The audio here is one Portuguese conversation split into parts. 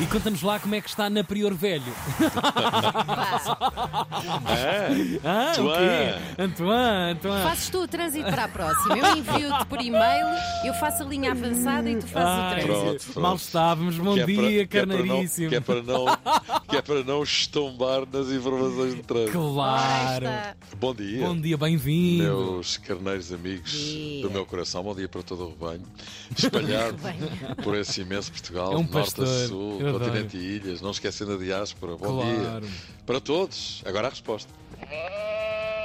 E conta-nos lá como é que está na Prior Velho. Ah, o quê? Antoine, Antoine. Fazes tu o trânsito para a próxima. Eu envio-te por e-mail, eu faço a linha avançada e tu fazes Ah, o trânsito. Pronto, pronto. Mal estávamos, bom Que é para- dia, que é para não- carneiríssimo. Que é para não, que é para não estombar nas informações de trânsito. Claro. Está. Bom dia. Bom dia, bem-vindo. Meus carneiros amigos Dia. do meu coração, bom dia para todo o rebanho, espalhado por esse imenso Portugal, É um de norte pastor, a sul, eu adoro. continente e ilhas, não esquecendo a diáspora. Bom Claro. dia para todos. Agora a resposta.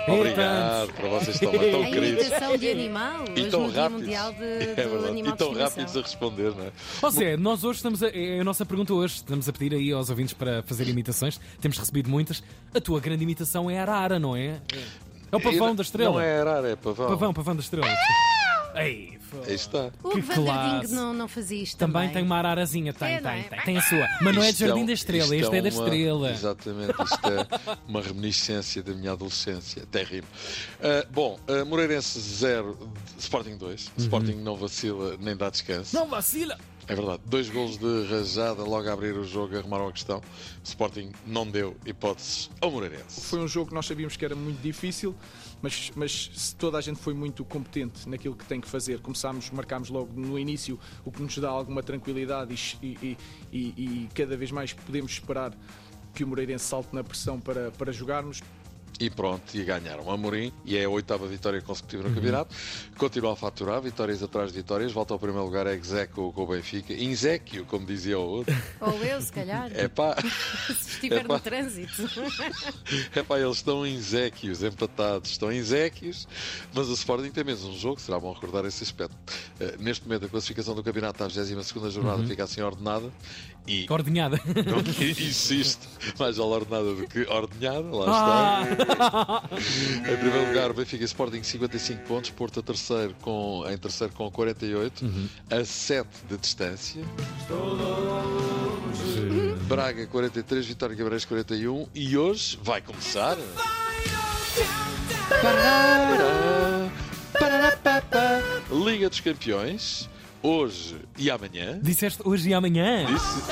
Obrigado para vocês estão tão A queridos. imitação de animal, E hoje tão no rápidos. Mundial de, É do verdade. Animal E tão de rápidos a responder, não é? Ó Zé, nós hoje estamos a, é a nossa pergunta hoje, estamos a pedir aí aos ouvintes para fazer imitações, temos recebido muitas. A tua grande imitação é a Arara, não é? É o pavão da estrela. Não é arar, é pavão. Pavão, pavão da estrela. Aí está. O Que classe. não, não fazia isto Também também. tem uma ararazinha, tem, É, tem, é? tem, tem a sua. Mas não é de Isto Jardim um- da Estrela, isto este é da Estrela. Exatamente, isto é uma reminiscência da minha adolescência. Até rimo. Ah, bom, ah, Moreirense 0, Sporting 2. Sporting não vacila nem dá descanso. Uhum. Não vacila! É verdade. Dois golos de rajada logo a abrir o jogo arrumaram a questão. O Sporting não deu hipóteses ao Moreirense. Foi um jogo que nós sabíamos que era muito difícil, mas, mas toda a gente foi muito competente naquilo que tem que fazer. Começámos, marcámos logo no início, o que nos dá alguma tranquilidade e, e- e- e cada vez mais podemos esperar que o Moreirense salte na pressão para, para jogarmos. E pronto, e ganharam. Amorim, e é a oitava vitória consecutiva Uhum. no campeonato. Continua a faturar, vitórias atrás de vitórias. Volta ao primeiro lugar, Execo com o Benfica. Inzéquio, como dizia o outro. Ou eu, se calhar, É pá. se estiver epá. no trânsito. Epá, eles estão em Zéquios, empatados, estão em Zéquios, mas o Sporting tem menos um jogo, será bom recordar esse aspecto. Eh, neste momento, a classificação do campeonato à 22 jornada fica assim ordenada e Ordenhada. não insisto, mais vale ordenada do que ordenhada, lá Ah. está. Em primeiro lugar, Benfica e Sporting 55 pontos, Porto a terceiro com, em terceiro com 48, a 7 de distância. Braga 43, Vitória Guimarães 41 e hoje vai começar. Parará, pararapapá. Liga dos Campeões, hoje e amanhã. Disseste hoje e amanhã? Disse.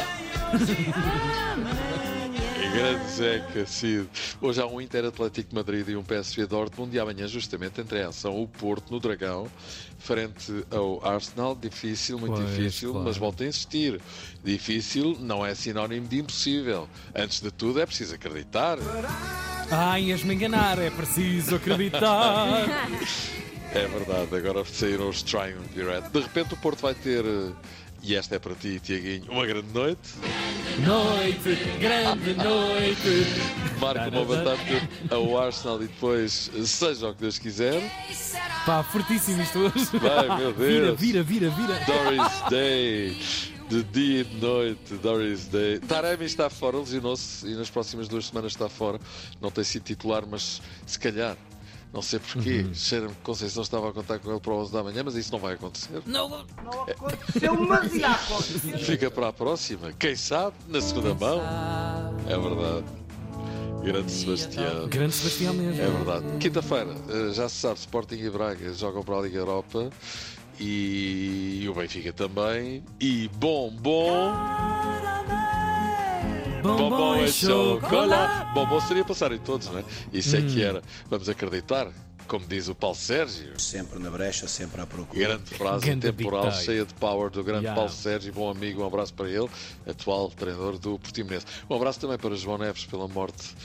Grande Zeca Cid. Hoje há um Inter Atlético de Madrid e um PSV Dortmund e amanhã justamente entre a ação o Porto no Dragão frente ao Arsenal. Difícil, muito Pois, difícil, claro. mas volto a insistir. Difícil não é sinónimo de impossível. Antes de tudo é preciso acreditar. Ai, ias-me enganar, é preciso acreditar. É verdade, agora saíram os Triumvirate. De repente o Porto vai ter, eh, e esta é para ti, Tiaguinho, uma grande noite. noite, grande noite. Marca uma batata ao Arsenal e depois, seja o que Deus quiser. Pá, fortíssimo isto hoje. Vai, meu Vira, Deus. vira, vira, vira. Doris Day. De dia e de noite, Doris Day. Taremi está fora, lesionou-se e nas próximas duas semanas está fora. Não tem sido titular, mas se calhar, não sei porquê, Uhum. cheira-me que Conceição estava a contar com ele para o 11 da manhã, mas isso não vai acontecer. Não, aconteceu, mas ia acontecer. Fica para a próxima, quem sabe, na segunda mão. É verdade. Grande Sebastião. grande Sebastião mesmo. É verdade. Quinta-feira, eh, já se sabe, Sporting e Braga jogam para a Liga Europa e o Benfica também. E bom, bom. Bombom é chocolate. Bombom seria passar em todos, não é? Isso é que era. Vamos acreditar, como diz o Paulo Sérgio. Sempre na brecha, sempre à procura. Grande frase Ganda temporal, cheia de power do grande Yeah. Paulo Sérgio, bom amigo, um abraço para ele, atual treinador do Portimonense. Um abraço também para João Neves pela morte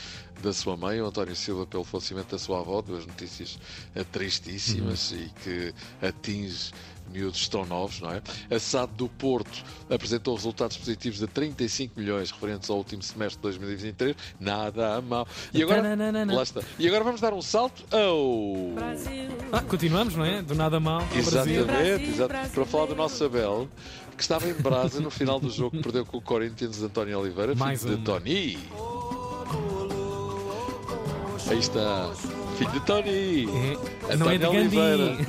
da sua mãe, o António Silva pelo falecimento da sua avó, duas notícias eh, tristíssimas Uhum. e que atinge miúdos tão novos, não é? A SAD do Porto apresentou resultados positivos de 35 milhões referentes ao último semestre de 2023, nada a mal. E agora, Tananana. lá está. E agora vamos dar um salto ao Ah, continuamos, não é? Do nada mal. ao Brasil. Exatamente, exato. para falar do nosso Abel, que estava em brasa no final do jogo que perdeu com o Corinthians de António Oliveira, Mais filho de uma. Tony. Aí está, filho de Tony. É, não é de. Oliveira.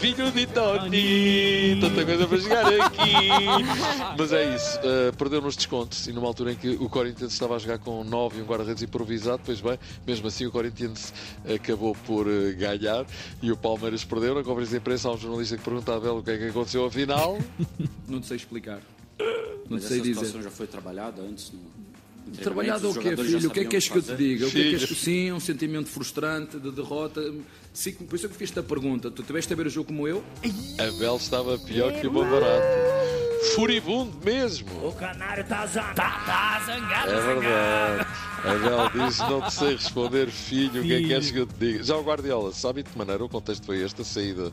Filho de Tony! Tanta coisa para chegar aqui! Mas é isso, uh, perdeu nos descontos e numa altura em que o Corinthians estava a jogar com 9 e um guarda-redes improvisado, pois bem, mesmo assim o Corinthians acabou por uh, ganhar e o Palmeiras perdeu. Na conferência de imprensa há um jornalista que pergunta a Abel o que é que aconteceu afinal. Não sei explicar. Não Mas sei essa dizer. situação já foi trabalhada antes? Trabalhado o quê, filho? O que é que és que eu te diga? O que é que és que sim, é um sentimento frustrante de derrota. Sim, por isso é que fiz-te a pergunta. Tu tiveste a ver o jogo como eu? Abel estava pior que o meu barato. Furibundo mesmo. O canário tá zangado. Tá, zangado, É verdade. Abel diz: Não te sei responder, filho. O que é que queres que eu te diga? Já o Guardiola, sabe de que maneira o contexto foi este? A saída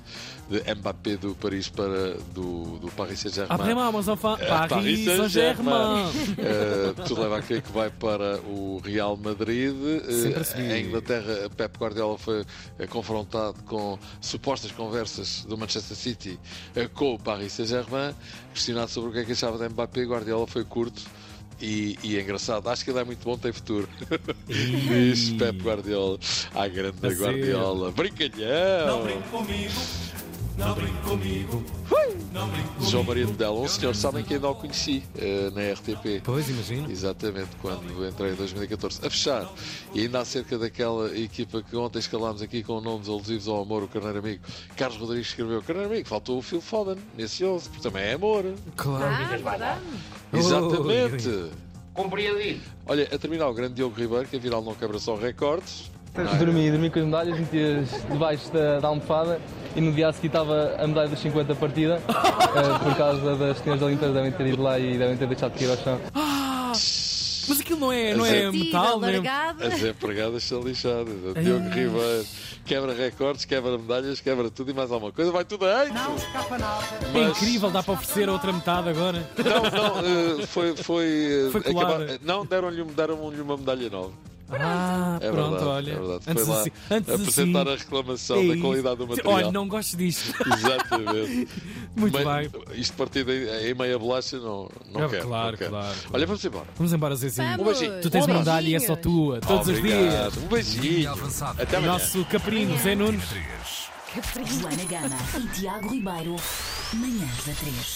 de Mbappé do Paris para do, do Paris Saint-Germain. Eh, Paris Saint-Germain. Eh, tudo leva a crer que vai para o Real Madrid. Eh, a subir. em Inglaterra, Pep Guardiola foi eh, confrontado com supostas conversas do Manchester City eh, com o Paris Saint-Germain. Questionado sobre o que é que achava de Mbappé, Guardiola foi curto. E, e é engraçado, acho que ele é muito bom, tem futuro. Diz Pep Guardiola. Grande A sério? Guardiola. Brincalhão! comigo. Não brinque comigo. João Maria de Belo, um senhor, sabem que ainda o conheci eh, na RTP. Pois, imagino. Exatamente, quando entrei em 2014. A fechar, e ainda acerca daquela equipa que ontem escalámos aqui com nomes alusivos ao amor, o Carneiro Amigo, Carlos Rodrigues escreveu: Carneiro Amigo, faltou o Phil Foden nesse 11, porque também é amor. Claro. Ah. Exatamente. Compreendido. Olha, a terminar o grande Diogo Ribeiro, que afinal não quebra só recordes. Não é? Dormi, dormi com as medalhas, metias debaixo da, da almofada e no dia a seguir estava a medalha dos 50 partida eh, por causa das senhoras da Olimpíada devem ter ido lá e devem ter deixado de cair ao chão. Mas aquilo não é, não é metal, né? largada. As empregadas são lixadas. Diogo Ribeiro quebra recordes, quebra medalhas, quebra tudo e mais alguma coisa. Vai tudo a Não escapa nada. É incrível, dá para oferecer a outra metade agora. Não, não, eh, foi. Foi, eh, Foi colada. acabar- Não, deram-lhe deram uma medalha nova. Ah, É pronto, verdade, olha. é verdade. Antes Foi lá assim, antes apresentar assim, a reclamação é da qualidade do material. Olha, não gosto disto. Exatamente. Muito Meio- bem. Isto partido em, em meia bolacha não, não É, quero. claro, não quero. claro. Olha, vamos embora. Vamos embora, Zezinho. Vamos. Tu tens Um uma medalha e é só tua, todos os dias. Obrigado. Um beijinho. Até O amanhã. nosso caprino, Zé Nunes. Joana Gama e Tiago Ribeiro, manhãs da 3.